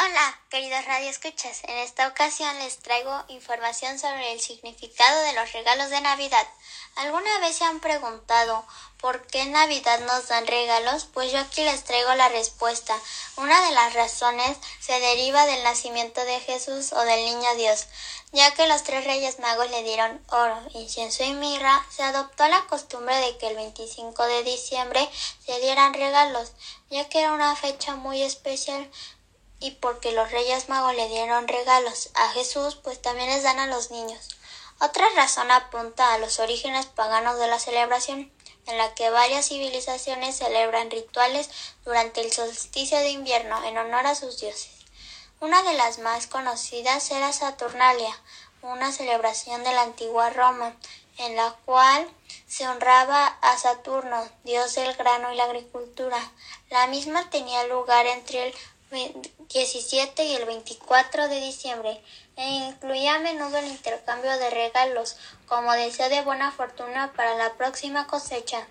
Hola, queridos radioescuchas. En esta ocasión les traigo información sobre el significado de los regalos de Navidad. ¿Alguna vez se han preguntado por qué en Navidad nos dan regalos? Pues yo aquí les traigo la respuesta. Una de las razones se deriva del nacimiento de Jesús o del niño Dios, ya que los tres reyes magos le dieron oro, incienso y mirra, se adoptó la costumbre de que el 25 de diciembre se dieran regalos, ya que era una fecha muy especial y porque los Reyes Magos le dieron regalos a Jesús, pues también les dan a los niños. Otra razón apunta a los orígenes paganos de la celebración, en la que varias civilizaciones celebran rituales durante el solsticio de invierno en honor a sus dioses. Una de las más conocidas era Saturnalia, una celebración de la antigua Roma, en la cual se honraba a Saturno, dios del grano y la agricultura. La misma tenía lugar entre el 17 y el 24 de diciembre e incluía a menudo el intercambio de regalos como deseo de buena fortuna para la próxima cosecha.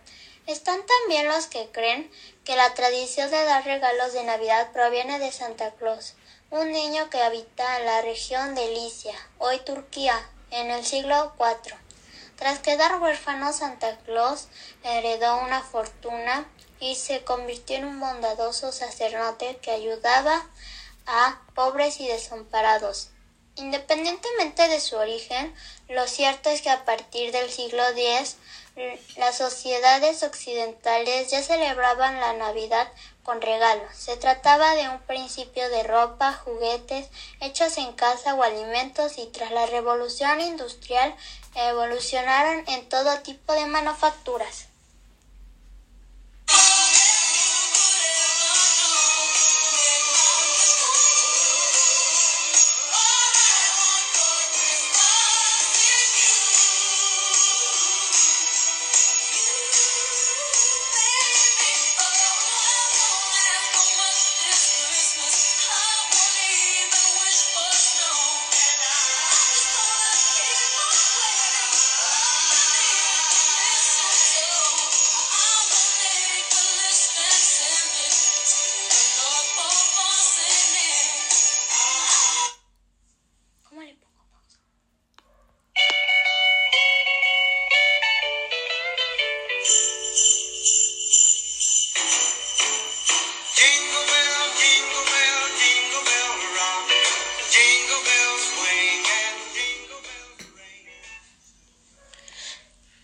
Están también los que creen que la tradición de dar regalos de Navidad proviene de Santa Claus, un niño que habita en la región de Licia, hoy Turquía, en el siglo IV. Tras quedar huérfano, Santa Claus heredó una fortuna y se convirtió en un bondadoso sacerdote que ayudaba a pobres y desamparados. Independientemente de su origen, lo cierto es que a partir del siglo X las sociedades occidentales ya celebraban la Navidad con regalos. Se trataba de un principio de ropa, juguetes hechos en casa o alimentos y tras la revolución industrial evolucionaron en todo tipo de manufacturas.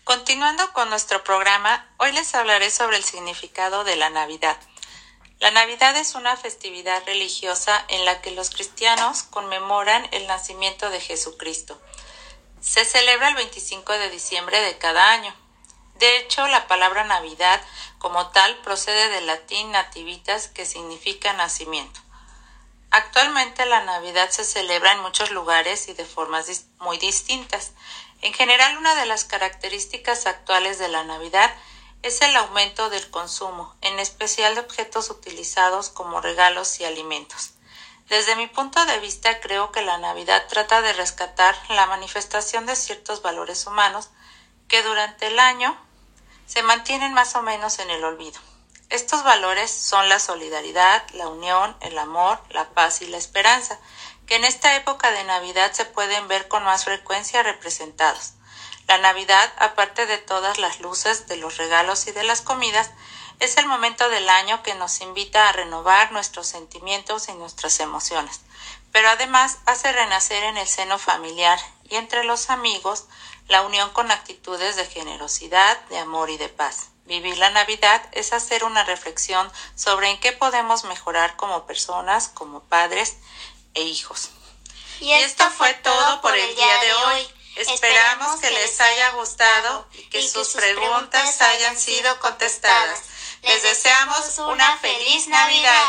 Continuando con nuestro programa, hoy les hablaré sobre el significado de la Navidad. La Navidad es una festividad religiosa en la que los cristianos conmemoran el nacimiento de Jesucristo. Se celebra el 25 de diciembre de cada año. De hecho, la palabra Navidad como tal procede del latín nativitas que significa nacimiento. Actualmente la Navidad se celebra en muchos lugares y de formas muy distintas. En general, una de las características actuales de la Navidad es el aumento del consumo, en especial de objetos utilizados como regalos y alimentos. Desde mi punto de vista, creo que la Navidad trata de rescatar la manifestación de ciertos valores humanos que durante el año se mantienen más o menos en el olvido. Estos valores son la solidaridad, la unión, el amor, la paz y la esperanza, que en esta época de Navidad se pueden ver con más frecuencia representados. La Navidad, aparte de todas las luces, de los regalos y de las comidas, es el momento del año que nos invita a renovar nuestros sentimientos y nuestras emociones, pero además hace renacer en el seno familiar y entre los amigos la unión con actitudes de generosidad, de amor y de paz. Vivir la Navidad es hacer una reflexión sobre en qué podemos mejorar como personas, como padres e hijos. Y esto fue todo por el día de hoy. Esperamos que les haya gustado y que sus preguntas hayan sido contestadas. Les deseamos una feliz Navidad.